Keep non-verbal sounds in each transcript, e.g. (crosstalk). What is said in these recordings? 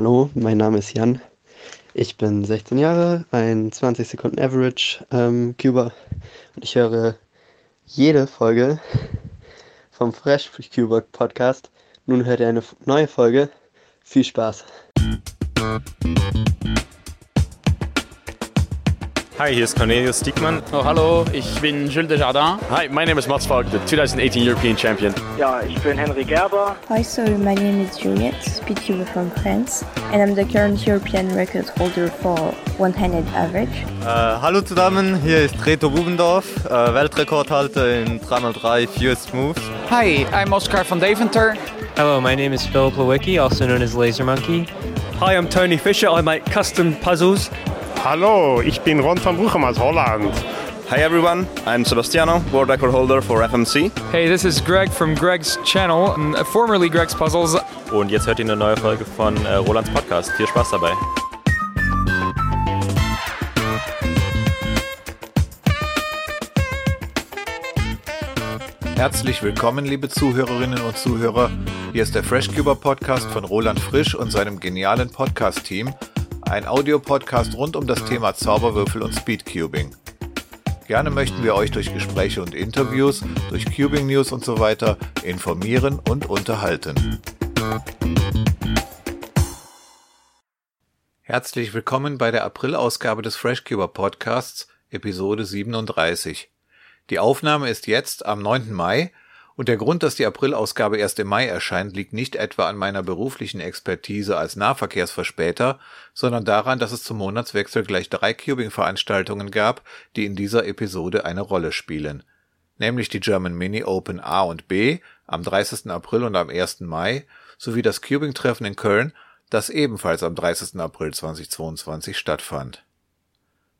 Hallo, mein Name ist Jan. Ich bin 16 Jahre, ein 20 Sekunden Average ähm, Cuber und ich höre jede Folge vom Fresh Cuber Podcast. Nun hört ihr eine neue Folge. Viel Spaß. Hi, hier ist Cornelius Diekmann. Oh, hallo, ich bin Jules Desjardins. Hi, my name is Mats Falk, the 2018 European Champion. Ja, ich bin Henry Gerber. Hi, so my name is Juliette, speedcuber from France, and I'm the current European record holder for one-handed average. Uh, hallo zusammen, hier ist Reto Bubendorf, uh, Weltrekordhalter in 3x3 Fewest Moves. Hi, I'm Oscar van Deventer. Hello, my name is Philip Lewicki, also known as Laser Monkey. Hi, I'm Tony Fisher. I make custom puzzles Hallo, ich bin Ron van Bruchem aus Holland. Hi everyone, I'm Sebastiano, world record holder for FMC. Hey, this is Greg from Greg's channel, formerly Greg's Puzzles. Und jetzt hört ihr eine neue Folge von äh, Rolands Podcast. Viel Spaß dabei. Herzlich willkommen, liebe Zuhörerinnen und Zuhörer. Hier ist der FreshCuber Podcast von Roland Frisch und seinem genialen Podcast-Team ein Audiopodcast rund um das Thema Zauberwürfel und Speedcubing. Gerne möchten wir euch durch Gespräche und Interviews, durch Cubing News und so weiter informieren und unterhalten. Herzlich willkommen bei der April-Ausgabe des FreshCuber Podcasts, Episode 37. Die Aufnahme ist jetzt am 9. Mai und der Grund, dass die April-Ausgabe erst im Mai erscheint, liegt nicht etwa an meiner beruflichen Expertise als Nahverkehrsverspäter, sondern daran, dass es zum Monatswechsel gleich drei Cubing-Veranstaltungen gab, die in dieser Episode eine Rolle spielen. Nämlich die German Mini Open A und B am 30. April und am 1. Mai sowie das Cubing-Treffen in Köln, das ebenfalls am 30. April 2022 stattfand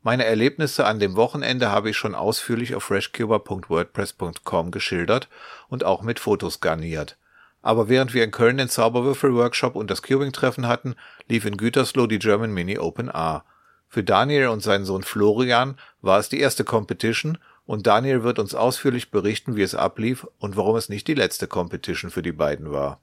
meine Erlebnisse an dem Wochenende habe ich schon ausführlich auf freshcuber.wordpress.com geschildert und auch mit Fotos garniert. Aber während wir in Köln den Zauberwürfel-Workshop und das Cubing-Treffen hatten, lief in Gütersloh die German Mini Open A. Für Daniel und seinen Sohn Florian war es die erste Competition und Daniel wird uns ausführlich berichten, wie es ablief und warum es nicht die letzte Competition für die beiden war.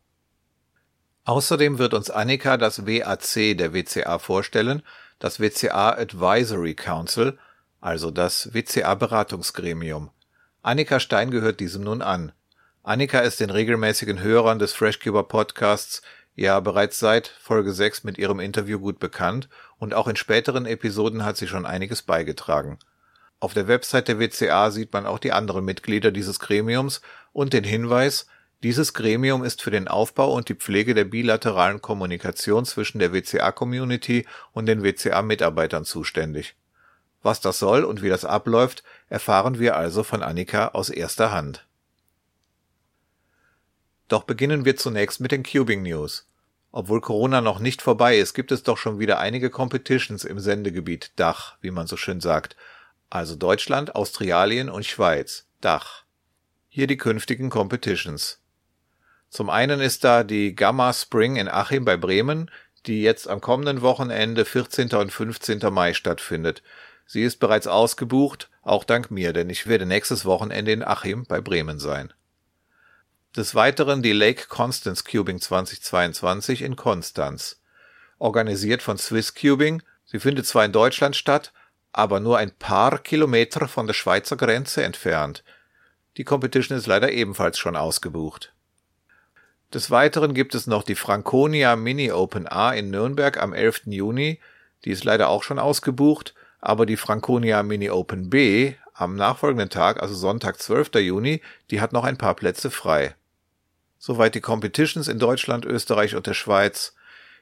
Außerdem wird uns Annika das WAC der WCA vorstellen, das WCA Advisory Council, also das WCA Beratungsgremium. Annika Stein gehört diesem nun an. Annika ist den regelmäßigen Hörern des Freshcuber Podcasts ja bereits seit Folge 6 mit ihrem Interview gut bekannt und auch in späteren Episoden hat sie schon einiges beigetragen. Auf der Website der WCA sieht man auch die anderen Mitglieder dieses Gremiums und den Hinweis, dieses Gremium ist für den Aufbau und die Pflege der bilateralen Kommunikation zwischen der WCA-Community und den WCA-Mitarbeitern zuständig. Was das soll und wie das abläuft, erfahren wir also von Annika aus erster Hand. Doch beginnen wir zunächst mit den Cubing News. Obwohl Corona noch nicht vorbei ist, gibt es doch schon wieder einige Competitions im Sendegebiet Dach, wie man so schön sagt. Also Deutschland, Australien und Schweiz. Dach. Hier die künftigen Competitions. Zum einen ist da die Gamma Spring in Achim bei Bremen, die jetzt am kommenden Wochenende 14. und 15. Mai stattfindet. Sie ist bereits ausgebucht, auch dank mir, denn ich werde nächstes Wochenende in Achim bei Bremen sein. Des Weiteren die Lake Constance Cubing 2022 in Konstanz. Organisiert von Swiss Cubing. Sie findet zwar in Deutschland statt, aber nur ein paar Kilometer von der Schweizer Grenze entfernt. Die Competition ist leider ebenfalls schon ausgebucht. Des Weiteren gibt es noch die Franconia Mini Open A in Nürnberg am 11. Juni, die ist leider auch schon ausgebucht, aber die Franconia Mini Open B am nachfolgenden Tag, also Sonntag 12. Juni, die hat noch ein paar Plätze frei. Soweit die Competitions in Deutschland, Österreich und der Schweiz.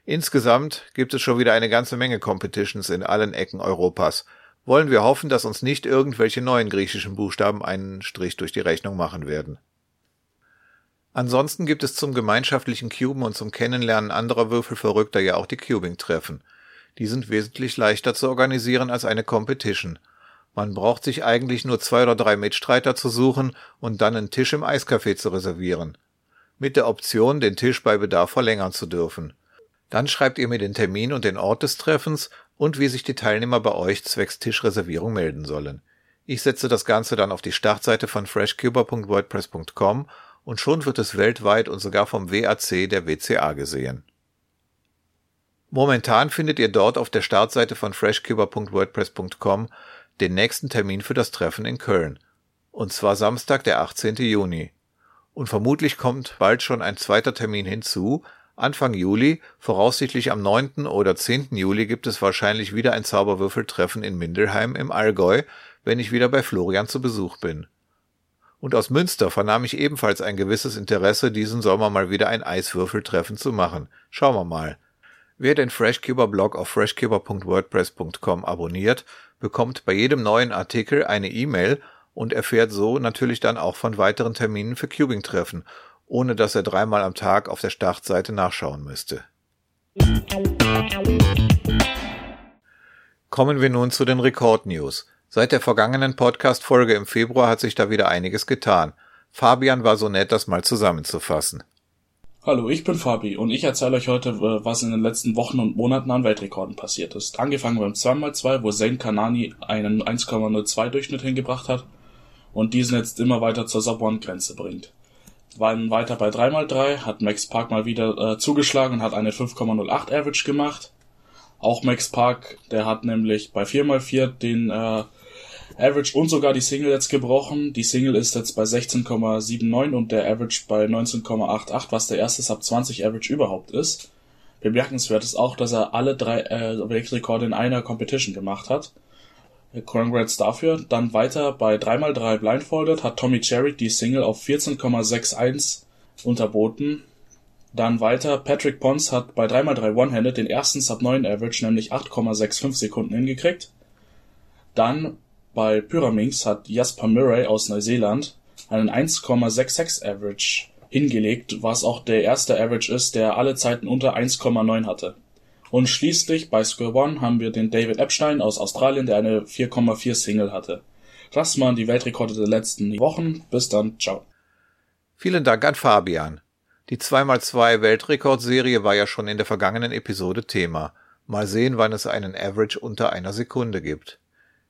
Insgesamt gibt es schon wieder eine ganze Menge Competitions in allen Ecken Europas. Wollen wir hoffen, dass uns nicht irgendwelche neuen griechischen Buchstaben einen Strich durch die Rechnung machen werden. Ansonsten gibt es zum gemeinschaftlichen Cuben und zum Kennenlernen anderer Würfelverrückter ja auch die Cubing-Treffen. Die sind wesentlich leichter zu organisieren als eine Competition. Man braucht sich eigentlich nur zwei oder drei Mitstreiter zu suchen und dann einen Tisch im Eiscafé zu reservieren. Mit der Option, den Tisch bei Bedarf verlängern zu dürfen. Dann schreibt ihr mir den Termin und den Ort des Treffens und wie sich die Teilnehmer bei euch zwecks Tischreservierung melden sollen. Ich setze das Ganze dann auf die Startseite von freshcuber.wordpress.com und schon wird es weltweit und sogar vom WAC der WCA gesehen. Momentan findet ihr dort auf der Startseite von freshcuber.wordpress.com den nächsten Termin für das Treffen in Köln. Und zwar Samstag, der 18. Juni. Und vermutlich kommt bald schon ein zweiter Termin hinzu. Anfang Juli, voraussichtlich am 9. oder 10. Juli gibt es wahrscheinlich wieder ein Zauberwürfeltreffen in Mindelheim im Allgäu, wenn ich wieder bei Florian zu Besuch bin. Und aus Münster vernahm ich ebenfalls ein gewisses Interesse, diesen Sommer mal wieder ein Eiswürfeltreffen zu machen. Schauen wir mal. Wer den Freshcuber Blog auf freshcuber.wordpress.com abonniert, bekommt bei jedem neuen Artikel eine E-Mail und erfährt so natürlich dann auch von weiteren Terminen für Cubing-Treffen, ohne dass er dreimal am Tag auf der Startseite nachschauen müsste. Kommen wir nun zu den Rekord-News. Seit der vergangenen Podcast-Folge im Februar hat sich da wieder einiges getan. Fabian war so nett, das mal zusammenzufassen. Hallo, ich bin Fabi und ich erzähle euch heute, was in den letzten Wochen und Monaten an Weltrekorden passiert ist. Angefangen beim 2x2, wo Zayn Kanani einen 1,02 Durchschnitt hingebracht hat und diesen jetzt immer weiter zur Sub-1-Grenze bringt. Dann weiter bei 3x3 hat Max Park mal wieder äh, zugeschlagen und hat eine 5,08 Average gemacht. Auch Max Park, der hat nämlich bei 4x4 den äh, Average und sogar die Single jetzt gebrochen. Die Single ist jetzt bei 16,79 und der Average bei 19,88, was der erste Sub 20 Average überhaupt ist. Bemerkenswert ist auch, dass er alle drei äh, Weltrekorde in einer Competition gemacht hat. Congrats dafür. Dann weiter bei 3x3 Blindfolded hat Tommy Cherry die Single auf 14,61 unterboten. Dann weiter, Patrick Pons hat bei 3x3 One-Handed den ersten Sub 9 Average, nämlich 8,65 Sekunden hingekriegt. Dann bei Pyraminx hat Jasper Murray aus Neuseeland einen 1,66 Average hingelegt, was auch der erste Average ist, der alle Zeiten unter 1,9 hatte. Und schließlich bei Square One haben wir den David Epstein aus Australien, der eine 4,4 Single hatte. Das waren die Weltrekorde der letzten Wochen. Bis dann, ciao. Vielen Dank an Fabian. Die 2x2 Weltrekordserie war ja schon in der vergangenen Episode Thema. Mal sehen, wann es einen Average unter einer Sekunde gibt.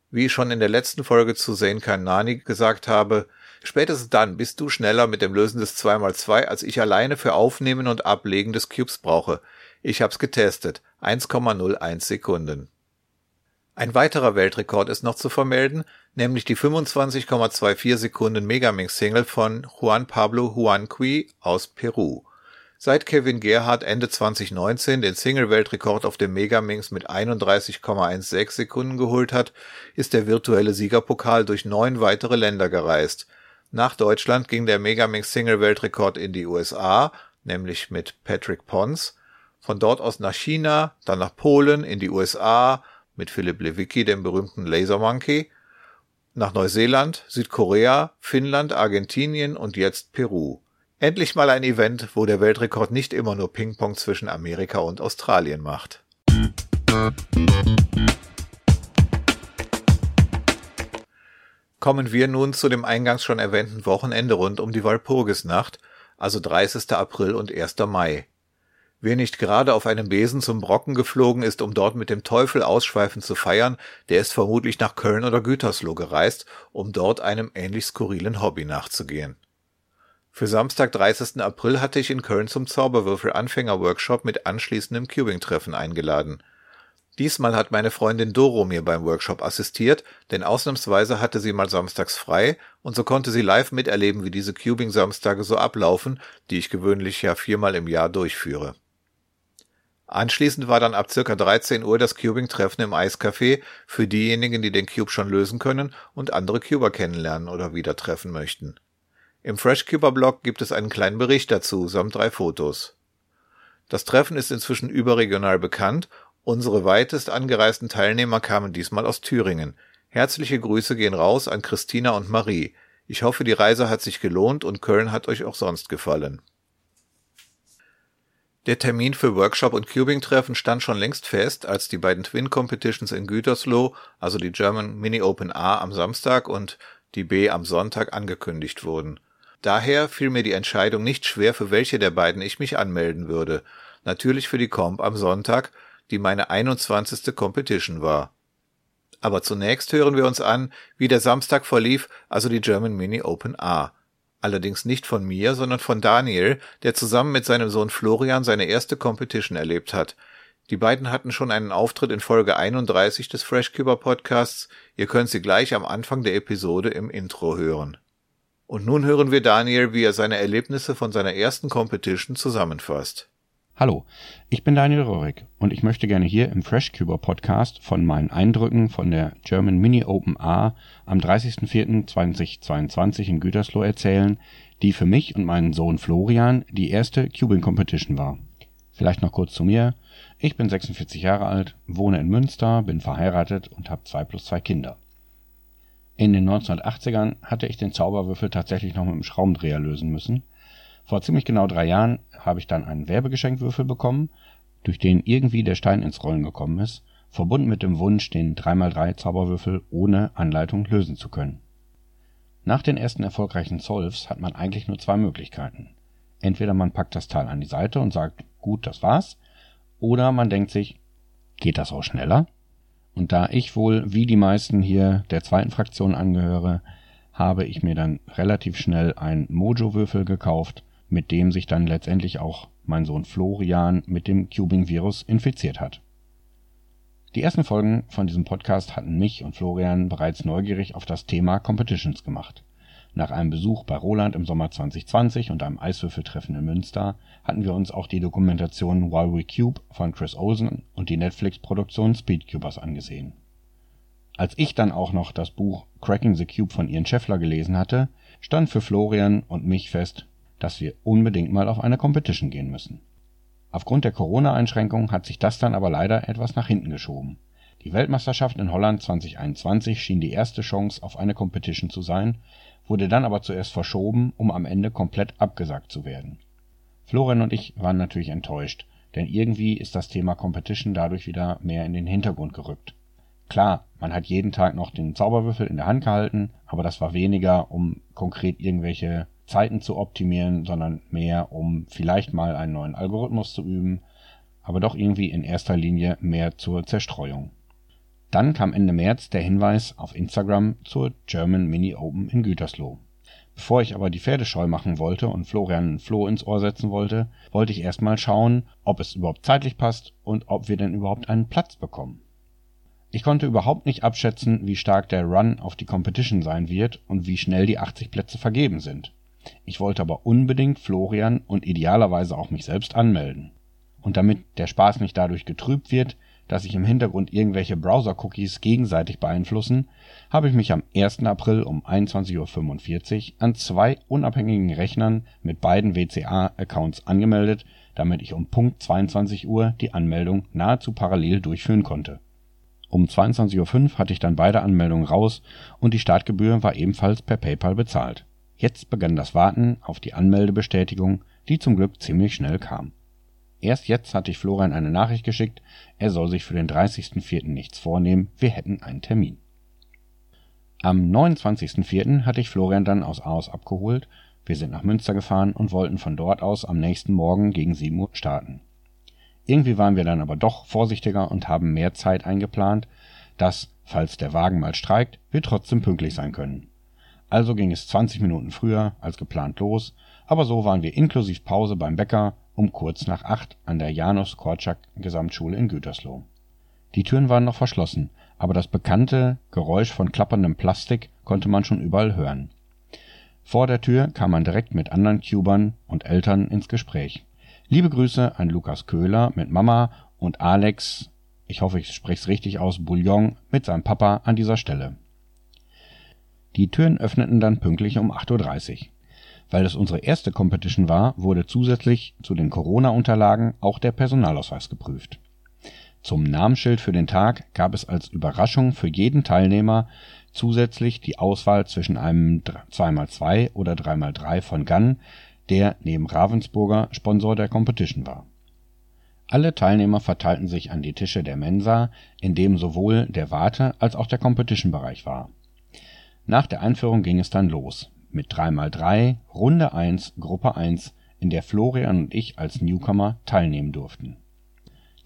Wie ich schon in der letzten Folge zu Zane Kanani gesagt habe, spätestens dann bist du schneller mit dem Lösen des 2x2, als ich alleine für Aufnehmen und Ablegen des Cubes brauche. Ich hab's getestet. 1,01 Sekunden. Ein weiterer Weltrekord ist noch zu vermelden, nämlich die 25,24 Sekunden Megamix Single von Juan Pablo Juanqui aus Peru. Seit Kevin Gerhardt Ende 2019 den Single-Weltrekord auf dem Megaminx mit 31,16 Sekunden geholt hat, ist der virtuelle Siegerpokal durch neun weitere Länder gereist. Nach Deutschland ging der Megaminx Single-Weltrekord in die USA, nämlich mit Patrick Pons, von dort aus nach China, dann nach Polen, in die USA mit Philipp Lewicki, dem berühmten Laser Monkey, nach Neuseeland, Südkorea, Finnland, Argentinien und jetzt Peru. Endlich mal ein Event, wo der Weltrekord nicht immer nur Ping-Pong zwischen Amerika und Australien macht. Kommen wir nun zu dem eingangs schon erwähnten Wochenende rund um die Walpurgisnacht, also 30. April und 1. Mai. Wer nicht gerade auf einem Besen zum Brocken geflogen ist, um dort mit dem Teufel ausschweifend zu feiern, der ist vermutlich nach Köln oder Gütersloh gereist, um dort einem ähnlich skurrilen Hobby nachzugehen. Für Samstag, 30. April hatte ich in Köln zum Zauberwürfel-Anfänger-Workshop mit anschließendem Cubing-Treffen eingeladen. Diesmal hat meine Freundin Doro mir beim Workshop assistiert, denn ausnahmsweise hatte sie mal samstags frei und so konnte sie live miterleben, wie diese Cubing-Samstage so ablaufen, die ich gewöhnlich ja viermal im Jahr durchführe. Anschließend war dann ab circa 13 Uhr das Cubing-Treffen im Eiscafé für diejenigen, die den Cube schon lösen können und andere Cuber kennenlernen oder wieder treffen möchten. Im FreshCuber-Blog gibt es einen kleinen Bericht dazu, samt drei Fotos. Das Treffen ist inzwischen überregional bekannt. Unsere weitest angereisten Teilnehmer kamen diesmal aus Thüringen. Herzliche Grüße gehen raus an Christina und Marie. Ich hoffe, die Reise hat sich gelohnt und Köln hat euch auch sonst gefallen. Der Termin für Workshop und Cubing-Treffen stand schon längst fest, als die beiden Twin Competitions in Gütersloh, also die German Mini Open A am Samstag und die B am Sonntag angekündigt wurden. Daher fiel mir die Entscheidung nicht schwer, für welche der beiden ich mich anmelden würde. Natürlich für die Comp am Sonntag, die meine 21. Competition war. Aber zunächst hören wir uns an, wie der Samstag verlief, also die German Mini Open A. Allerdings nicht von mir, sondern von Daniel, der zusammen mit seinem Sohn Florian seine erste Competition erlebt hat. Die beiden hatten schon einen Auftritt in Folge 31 des FreshCuber Podcasts. Ihr könnt sie gleich am Anfang der Episode im Intro hören. Und nun hören wir Daniel, wie er seine Erlebnisse von seiner ersten Competition zusammenfasst. Hallo, ich bin Daniel Röhrig und ich möchte gerne hier im FreshCuber Podcast von meinen Eindrücken von der German Mini Open A am 30.04.2022 in Gütersloh erzählen, die für mich und meinen Sohn Florian die erste Cubing Competition war. Vielleicht noch kurz zu mir. Ich bin 46 Jahre alt, wohne in Münster, bin verheiratet und habe zwei plus zwei Kinder. In den 1980ern hatte ich den Zauberwürfel tatsächlich noch mit dem Schraubendreher lösen müssen. Vor ziemlich genau drei Jahren habe ich dann einen Werbegeschenkwürfel bekommen, durch den irgendwie der Stein ins Rollen gekommen ist, verbunden mit dem Wunsch, den 3x3 Zauberwürfel ohne Anleitung lösen zu können. Nach den ersten erfolgreichen Solves hat man eigentlich nur zwei Möglichkeiten. Entweder man packt das Teil an die Seite und sagt, gut, das war's, oder man denkt sich, geht das auch schneller? Und da ich wohl wie die meisten hier der zweiten Fraktion angehöre, habe ich mir dann relativ schnell einen Mojo-Würfel gekauft, mit dem sich dann letztendlich auch mein Sohn Florian mit dem Cubing-Virus infiziert hat. Die ersten Folgen von diesem Podcast hatten mich und Florian bereits neugierig auf das Thema Competitions gemacht. Nach einem Besuch bei Roland im Sommer 2020 und einem Eiswürfeltreffen in Münster hatten wir uns auch die Dokumentation While We Cube von Chris Olsen und die Netflix-Produktion Speedcubers angesehen. Als ich dann auch noch das Buch Cracking the Cube von Ian Scheffler gelesen hatte, stand für Florian und mich fest, dass wir unbedingt mal auf eine Competition gehen müssen. Aufgrund der Corona-Einschränkungen hat sich das dann aber leider etwas nach hinten geschoben. Die Weltmeisterschaft in Holland 2021 schien die erste Chance auf eine Competition zu sein wurde dann aber zuerst verschoben, um am Ende komplett abgesagt zu werden. Florian und ich waren natürlich enttäuscht, denn irgendwie ist das Thema Competition dadurch wieder mehr in den Hintergrund gerückt. Klar, man hat jeden Tag noch den Zauberwürfel in der Hand gehalten, aber das war weniger, um konkret irgendwelche Zeiten zu optimieren, sondern mehr, um vielleicht mal einen neuen Algorithmus zu üben, aber doch irgendwie in erster Linie mehr zur Zerstreuung. Dann kam Ende März der Hinweis auf Instagram zur German Mini Open in Gütersloh. Bevor ich aber die Pferde scheu machen wollte und Florian ein Floh ins Ohr setzen wollte, wollte ich erst mal schauen, ob es überhaupt zeitlich passt und ob wir denn überhaupt einen Platz bekommen. Ich konnte überhaupt nicht abschätzen, wie stark der Run auf die Competition sein wird und wie schnell die 80 Plätze vergeben sind. Ich wollte aber unbedingt Florian und idealerweise auch mich selbst anmelden. Und damit der Spaß nicht dadurch getrübt wird, dass sich im Hintergrund irgendwelche Browser-Cookies gegenseitig beeinflussen, habe ich mich am 1. April um 21:45 Uhr an zwei unabhängigen Rechnern mit beiden WCA-Accounts angemeldet, damit ich um Punkt 22 Uhr die Anmeldung nahezu parallel durchführen konnte. Um 22:05 Uhr hatte ich dann beide Anmeldungen raus und die Startgebühr war ebenfalls per PayPal bezahlt. Jetzt begann das Warten auf die Anmeldebestätigung, die zum Glück ziemlich schnell kam Erst jetzt hatte ich Florian eine Nachricht geschickt, er soll sich für den 30.04. nichts vornehmen, wir hätten einen Termin. Am 29.04. hatte ich Florian dann aus Aarhus abgeholt, wir sind nach Münster gefahren und wollten von dort aus am nächsten Morgen gegen 7 Uhr starten. Irgendwie waren wir dann aber doch vorsichtiger und haben mehr Zeit eingeplant, dass, falls der Wagen mal streikt, wir trotzdem pünktlich sein können. Also ging es 20 Minuten früher als geplant los, aber so waren wir inklusive Pause beim Bäcker um kurz nach acht an der Janus Korczak Gesamtschule in Gütersloh. Die Türen waren noch verschlossen, aber das bekannte Geräusch von klapperndem Plastik konnte man schon überall hören. Vor der Tür kam man direkt mit anderen Cubern und Eltern ins Gespräch. Liebe Grüße an Lukas Köhler mit Mama und Alex, ich hoffe, ich spreche es richtig aus, Bouillon mit seinem Papa an dieser Stelle. Die Türen öffneten dann pünktlich um 8.30 Uhr. Weil es unsere erste Competition war, wurde zusätzlich zu den Corona-Unterlagen auch der Personalausweis geprüft. Zum Namensschild für den Tag gab es als Überraschung für jeden Teilnehmer zusätzlich die Auswahl zwischen einem 2x2 oder 3x3 von Gunn, der neben Ravensburger Sponsor der Competition war. Alle Teilnehmer verteilten sich an die Tische der Mensa, in dem sowohl der Warte als auch der Competition-Bereich war. Nach der Einführung ging es dann los mit 3x3 Runde 1 Gruppe 1, in der Florian und ich als Newcomer teilnehmen durften.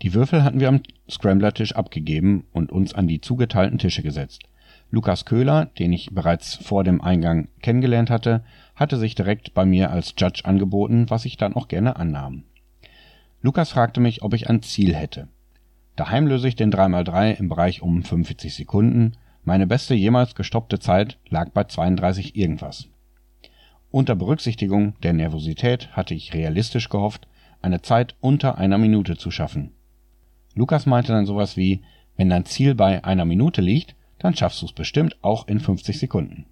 Die Würfel hatten wir am Scrambler-Tisch abgegeben und uns an die zugeteilten Tische gesetzt. Lukas Köhler, den ich bereits vor dem Eingang kennengelernt hatte, hatte sich direkt bei mir als Judge angeboten, was ich dann auch gerne annahm. Lukas fragte mich, ob ich ein Ziel hätte. Daheim löse ich den 3x3 im Bereich um 45 Sekunden. Meine beste jemals gestoppte Zeit lag bei 32 irgendwas. Unter Berücksichtigung der Nervosität hatte ich realistisch gehofft, eine Zeit unter einer Minute zu schaffen. Lukas meinte dann sowas wie, wenn dein Ziel bei einer Minute liegt, dann schaffst du es bestimmt auch in 50 Sekunden.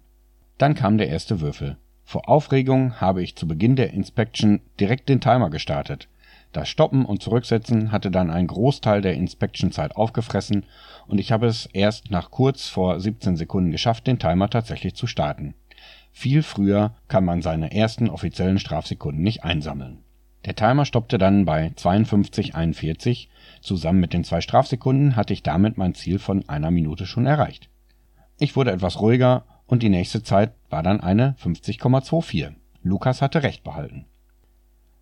Dann kam der erste Würfel. Vor Aufregung habe ich zu Beginn der Inspection direkt den Timer gestartet. Das Stoppen und Zurücksetzen hatte dann einen Großteil der Inspection-Zeit aufgefressen und ich habe es erst nach kurz vor 17 Sekunden geschafft, den Timer tatsächlich zu starten. Viel früher kann man seine ersten offiziellen Strafsekunden nicht einsammeln. Der Timer stoppte dann bei 52,41. Zusammen mit den zwei Strafsekunden hatte ich damit mein Ziel von einer Minute schon erreicht. Ich wurde etwas ruhiger und die nächste Zeit war dann eine 50,24. Lukas hatte recht behalten.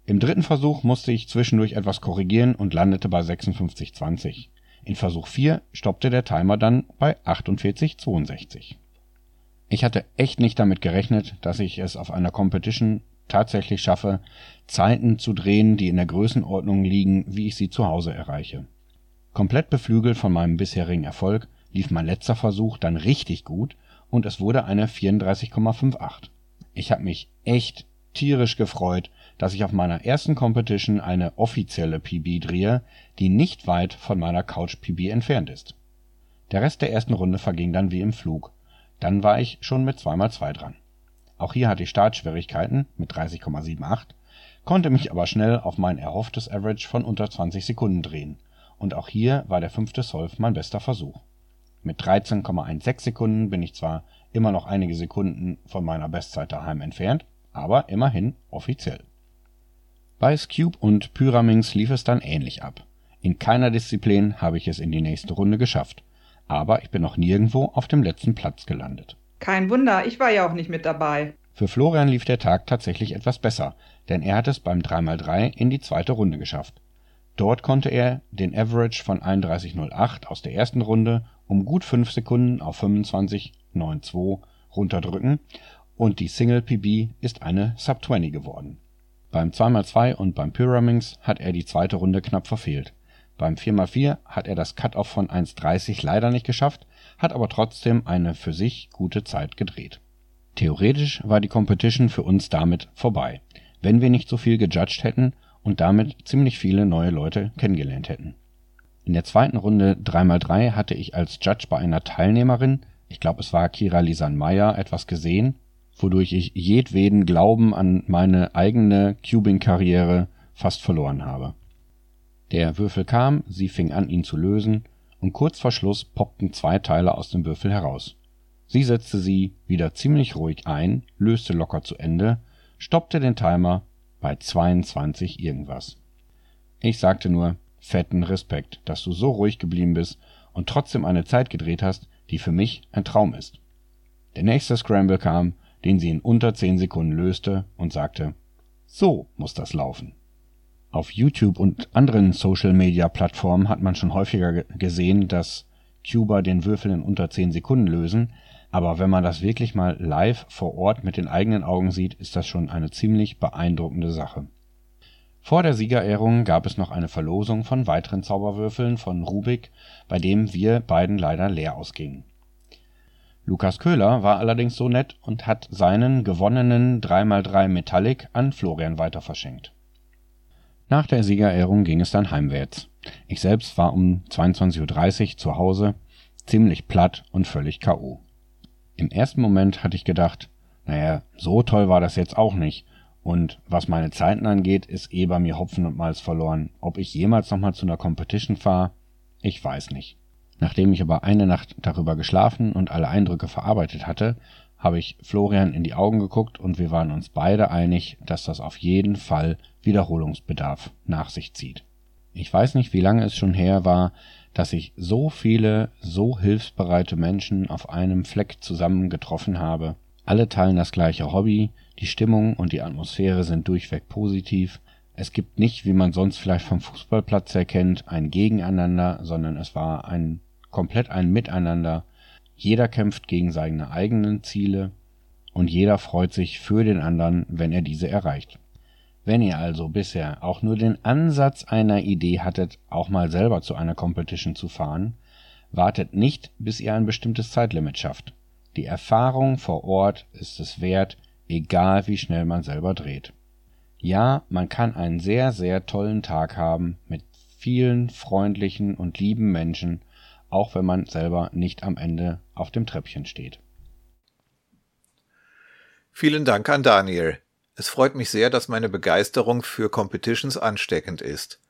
Im dritten Versuch musste ich zwischendurch etwas korrigieren und landete bei 56,20. In Versuch 4 stoppte der Timer dann bei 48,62. Ich hatte echt nicht damit gerechnet, dass ich es auf einer Competition tatsächlich schaffe, Zeiten zu drehen, die in der Größenordnung liegen, wie ich sie zu Hause erreiche. Komplett beflügelt von meinem bisherigen Erfolg lief mein letzter Versuch dann richtig gut und es wurde eine 34,58. Ich habe mich echt tierisch gefreut, dass ich auf meiner ersten Competition eine offizielle PB drehe, die nicht weit von meiner Couch PB entfernt ist. Der Rest der ersten Runde verging dann wie im Flug. Dann war ich schon mit 2x2 dran. Auch hier hatte ich Startschwierigkeiten mit 30,78, konnte mich aber schnell auf mein erhofftes Average von unter 20 Sekunden drehen und auch hier war der fünfte Solve mein bester Versuch. Mit 13,16 Sekunden bin ich zwar immer noch einige Sekunden von meiner Bestzeit daheim entfernt, aber immerhin offiziell. Bei Scube und Pyraminx lief es dann ähnlich ab. In keiner Disziplin habe ich es in die nächste Runde geschafft, aber ich bin noch nirgendwo auf dem letzten Platz gelandet. Kein Wunder, ich war ja auch nicht mit dabei. Für Florian lief der Tag tatsächlich etwas besser, denn er hat es beim 3x3 in die zweite Runde geschafft. Dort konnte er den Average von 31,08 aus der ersten Runde um gut 5 Sekunden auf 25,92 runterdrücken und die Single PB ist eine Sub 20 geworden. Beim 2x2 und beim Pyraminx hat er die zweite Runde knapp verfehlt. Beim 4x4 hat er das Cut-Off von 1,30 leider nicht geschafft, hat aber trotzdem eine für sich gute Zeit gedreht. Theoretisch war die Competition für uns damit vorbei, wenn wir nicht so viel gejudged hätten und damit ziemlich viele neue Leute kennengelernt hätten. In der zweiten Runde 3x3 hatte ich als Judge bei einer Teilnehmerin, ich glaube es war Kira Lisan Meyer, etwas gesehen, wodurch ich jedweden Glauben an meine eigene Cubing-Karriere fast verloren habe. Der Würfel kam, sie fing an, ihn zu lösen, und kurz vor Schluss poppten zwei Teile aus dem Würfel heraus. Sie setzte sie wieder ziemlich ruhig ein, löste locker zu Ende, stoppte den Timer bei 22 irgendwas. Ich sagte nur, fetten Respekt, dass du so ruhig geblieben bist und trotzdem eine Zeit gedreht hast, die für mich ein Traum ist. Der nächste Scramble kam, den sie in unter 10 Sekunden löste und sagte, so muss das laufen. Auf YouTube und anderen Social-Media-Plattformen hat man schon häufiger gesehen, dass Cuba den Würfel in unter 10 Sekunden lösen, aber wenn man das wirklich mal live vor Ort mit den eigenen Augen sieht, ist das schon eine ziemlich beeindruckende Sache. Vor der Siegerehrung gab es noch eine Verlosung von weiteren Zauberwürfeln von Rubik, bei dem wir beiden leider leer ausgingen. Lukas Köhler war allerdings so nett und hat seinen gewonnenen 3x3 Metallic an Florian weiter verschenkt nach der Siegerehrung ging es dann heimwärts. Ich selbst war um 22:30 Uhr zu Hause, ziemlich platt und völlig K.O. Im ersten Moment hatte ich gedacht, naja, so toll war das jetzt auch nicht. Und was meine Zeiten angeht, ist eh bei mir Hopfen und Malz verloren. Ob ich jemals nochmal zu einer Competition fahre, ich weiß nicht. Nachdem ich aber eine Nacht darüber geschlafen und alle Eindrücke verarbeitet hatte, habe ich Florian in die Augen geguckt und wir waren uns beide einig, dass das auf jeden Fall Wiederholungsbedarf nach sich zieht. Ich weiß nicht, wie lange es schon her war, dass ich so viele, so hilfsbereite Menschen auf einem Fleck zusammen getroffen habe. Alle teilen das gleiche Hobby, die Stimmung und die Atmosphäre sind durchweg positiv. Es gibt nicht, wie man sonst vielleicht vom Fußballplatz erkennt, ein Gegeneinander, sondern es war ein komplett ein Miteinander. Jeder kämpft gegen seine eigenen Ziele und jeder freut sich für den anderen, wenn er diese erreicht. Wenn ihr also bisher auch nur den Ansatz einer Idee hattet, auch mal selber zu einer Competition zu fahren, wartet nicht, bis ihr ein bestimmtes Zeitlimit schafft. Die Erfahrung vor Ort ist es wert, egal wie schnell man selber dreht. Ja, man kann einen sehr, sehr tollen Tag haben mit vielen freundlichen und lieben Menschen, auch wenn man selber nicht am Ende auf dem Treppchen steht. Vielen Dank an Daniel. Es freut mich sehr, dass meine Begeisterung für Competitions ansteckend ist.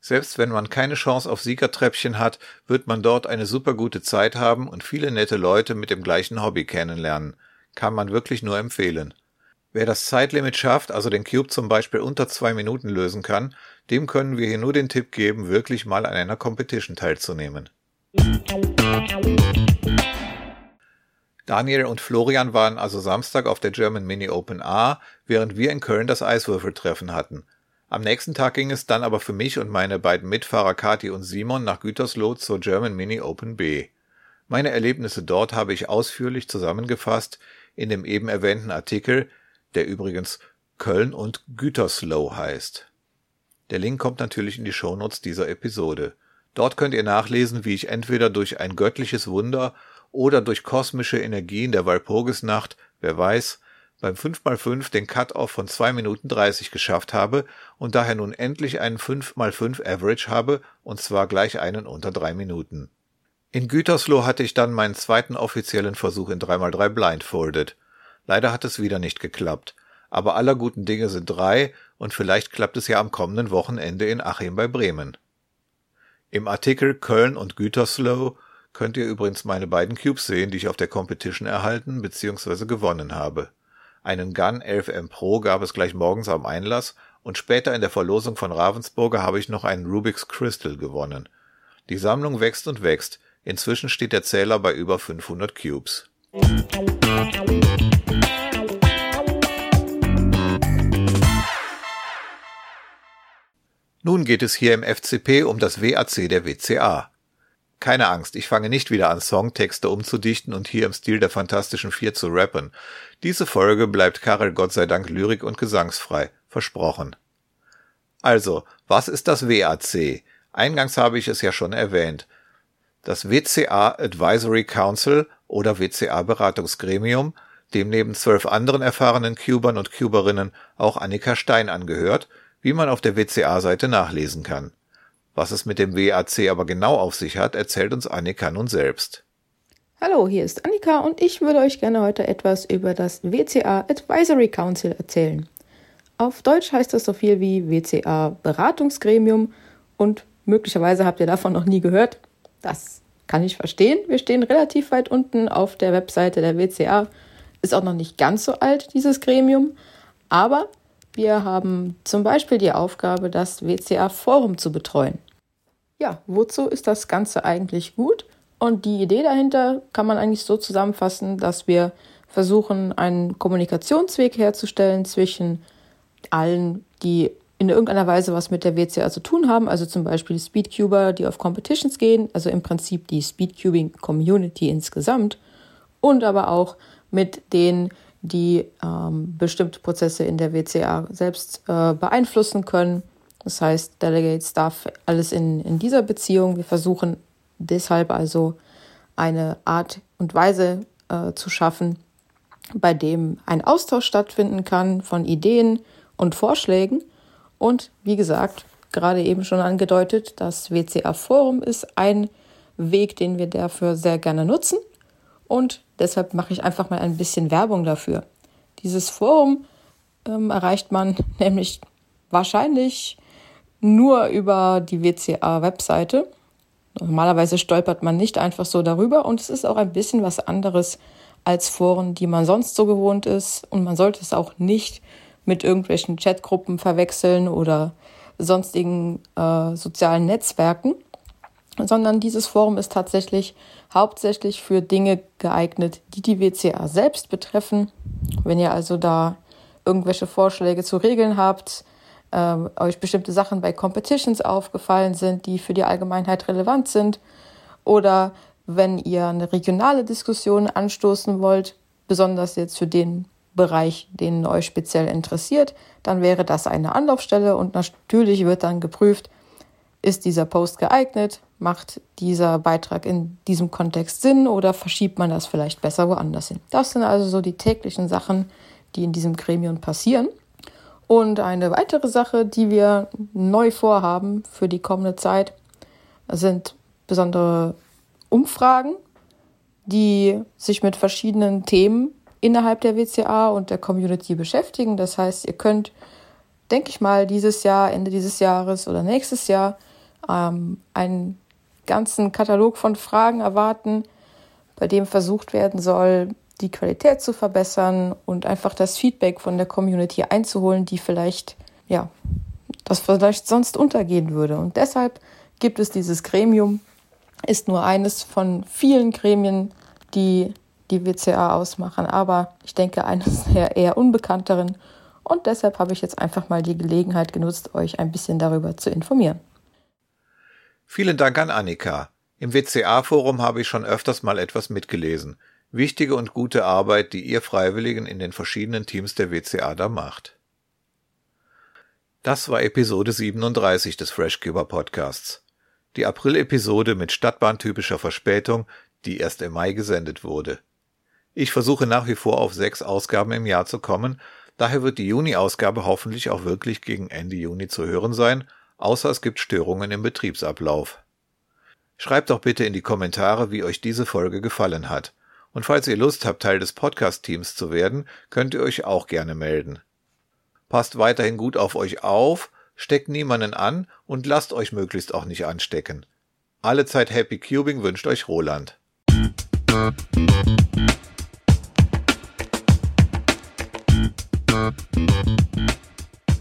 Selbst wenn man keine Chance auf Siegertreppchen hat, wird man dort eine super gute Zeit haben und viele nette Leute mit dem gleichen Hobby kennenlernen. Kann man wirklich nur empfehlen. Wer das Zeitlimit schafft, also den Cube zum Beispiel unter zwei Minuten lösen kann, dem können wir hier nur den Tipp geben, wirklich mal an einer Competition teilzunehmen. Daniel und Florian waren also Samstag auf der German Mini Open A, während wir in Köln das Eiswürfeltreffen hatten. Am nächsten Tag ging es dann aber für mich und meine beiden Mitfahrer Kati und Simon nach Gütersloh zur German Mini Open B. Meine Erlebnisse dort habe ich ausführlich zusammengefasst in dem eben erwähnten Artikel, der übrigens Köln und Gütersloh heißt. Der Link kommt natürlich in die Shownotes dieser Episode. Dort könnt ihr nachlesen, wie ich entweder durch ein göttliches Wunder oder durch kosmische Energien der Walpurgisnacht, wer weiß, beim 5x5 den Cut-Off von 2 Minuten 30 geschafft habe und daher nun endlich einen 5x5 Average habe und zwar gleich einen unter 3 Minuten. In Gütersloh hatte ich dann meinen zweiten offiziellen Versuch in 3x3 blindfolded. Leider hat es wieder nicht geklappt. Aber aller guten Dinge sind drei und vielleicht klappt es ja am kommenden Wochenende in Achim bei Bremen. Im Artikel Köln und Gütersloh könnt ihr übrigens meine beiden Cubes sehen, die ich auf der Competition erhalten bzw. gewonnen habe. Einen Gun 11M Pro gab es gleich morgens am Einlass und später in der Verlosung von Ravensburger habe ich noch einen Rubik's Crystal gewonnen. Die Sammlung wächst und wächst. Inzwischen steht der Zähler bei über 500 Cubes. Nun geht es hier im FCP um das WAC der WCA. Keine Angst, ich fange nicht wieder an, Songtexte umzudichten und hier im Stil der Fantastischen Vier zu rappen. Diese Folge bleibt Karel Gott sei Dank lyrik- und gesangsfrei. Versprochen. Also, was ist das WAC? Eingangs habe ich es ja schon erwähnt. Das WCA Advisory Council oder WCA Beratungsgremium, dem neben zwölf anderen erfahrenen Cubern und Cuberinnen auch Annika Stein angehört, wie man auf der WCA-Seite nachlesen kann. Was es mit dem WAC aber genau auf sich hat, erzählt uns Annika nun selbst. Hallo, hier ist Annika und ich würde euch gerne heute etwas über das WCA Advisory Council erzählen. Auf Deutsch heißt das so viel wie WCA Beratungsgremium und möglicherweise habt ihr davon noch nie gehört. Das kann ich verstehen. Wir stehen relativ weit unten auf der Webseite der WCA. Ist auch noch nicht ganz so alt, dieses Gremium. Aber wir haben zum Beispiel die Aufgabe, das WCA-Forum zu betreuen. Ja, wozu ist das Ganze eigentlich gut? Und die Idee dahinter kann man eigentlich so zusammenfassen, dass wir versuchen, einen Kommunikationsweg herzustellen zwischen allen, die in irgendeiner Weise was mit der WCA zu tun haben, also zum Beispiel Speedcuber, die auf Competitions gehen, also im Prinzip die Speedcubing Community insgesamt, und aber auch mit den die ähm, bestimmte Prozesse in der WCA selbst äh, beeinflussen können. Das heißt, Delegate Staff, alles in, in dieser Beziehung. Wir versuchen deshalb also eine Art und Weise äh, zu schaffen, bei dem ein Austausch stattfinden kann von Ideen und Vorschlägen. Und wie gesagt, gerade eben schon angedeutet, das WCA-Forum ist ein Weg, den wir dafür sehr gerne nutzen. Und deshalb mache ich einfach mal ein bisschen Werbung dafür. Dieses Forum ähm, erreicht man (laughs) nämlich wahrscheinlich nur über die WCA-Webseite. Normalerweise stolpert man nicht einfach so darüber und es ist auch ein bisschen was anderes als Foren, die man sonst so gewohnt ist. Und man sollte es auch nicht mit irgendwelchen Chatgruppen verwechseln oder sonstigen äh, sozialen Netzwerken sondern dieses Forum ist tatsächlich hauptsächlich für Dinge geeignet, die die WCA selbst betreffen. Wenn ihr also da irgendwelche Vorschläge zu Regeln habt, äh, euch bestimmte Sachen bei Competitions aufgefallen sind, die für die Allgemeinheit relevant sind, oder wenn ihr eine regionale Diskussion anstoßen wollt, besonders jetzt für den Bereich, den euch speziell interessiert, dann wäre das eine Anlaufstelle und natürlich wird dann geprüft, ist dieser Post geeignet, macht dieser Beitrag in diesem Kontext Sinn oder verschiebt man das vielleicht besser woanders hin. Das sind also so die täglichen Sachen, die in diesem Gremium passieren. Und eine weitere Sache, die wir neu vorhaben für die kommende Zeit, sind besondere Umfragen, die sich mit verschiedenen Themen innerhalb der WCA und der Community beschäftigen. Das heißt, ihr könnt, denke ich mal, dieses Jahr, Ende dieses Jahres oder nächstes Jahr ähm, einen ganzen Katalog von Fragen erwarten, bei dem versucht werden soll, die Qualität zu verbessern und einfach das Feedback von der Community einzuholen, die vielleicht, ja, das vielleicht sonst untergehen würde. Und deshalb gibt es dieses Gremium, ist nur eines von vielen Gremien, die die WCA ausmachen, aber ich denke eines der eher unbekannteren. Und deshalb habe ich jetzt einfach mal die Gelegenheit genutzt, euch ein bisschen darüber zu informieren. Vielen Dank an Annika. Im WCA-Forum habe ich schon öfters mal etwas mitgelesen. Wichtige und gute Arbeit, die ihr Freiwilligen in den verschiedenen Teams der WCA da macht. Das war Episode 37 des Freshcuber Podcasts. Die April-Episode mit stadtbahntypischer Verspätung, die erst im Mai gesendet wurde. Ich versuche nach wie vor auf sechs Ausgaben im Jahr zu kommen, daher wird die Juni-Ausgabe hoffentlich auch wirklich gegen Ende Juni zu hören sein, außer es gibt Störungen im Betriebsablauf. Schreibt doch bitte in die Kommentare, wie euch diese Folge gefallen hat. Und falls ihr Lust habt, Teil des Podcast-Teams zu werden, könnt ihr euch auch gerne melden. Passt weiterhin gut auf euch auf, steckt niemanden an und lasst euch möglichst auch nicht anstecken. Alle Zeit Happy Cubing wünscht euch Roland.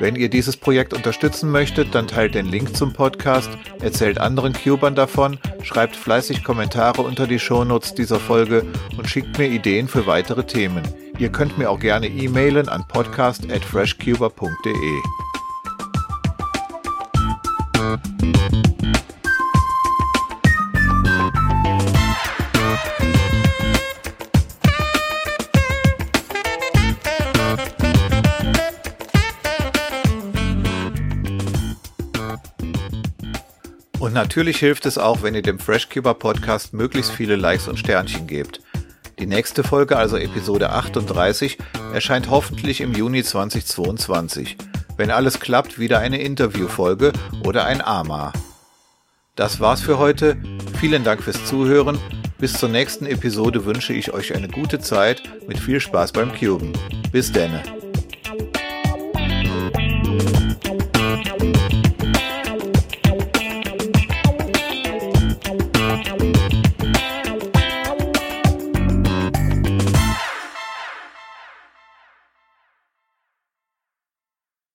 Wenn ihr dieses Projekt unterstützen möchtet, dann teilt den Link zum Podcast, erzählt anderen Cubern davon, schreibt fleißig Kommentare unter die Shownotes dieser Folge und schickt mir Ideen für weitere Themen. Ihr könnt mir auch gerne e-mailen an podcast@freshcuber.de. natürlich hilft es auch, wenn ihr dem FreshCuber Podcast möglichst viele Likes und Sternchen gebt. Die nächste Folge, also Episode 38, erscheint hoffentlich im Juni 2022. Wenn alles klappt, wieder eine Interviewfolge oder ein AMA. Das war's für heute. Vielen Dank fürs Zuhören. Bis zur nächsten Episode wünsche ich euch eine gute Zeit mit viel Spaß beim Cuben. Bis denne.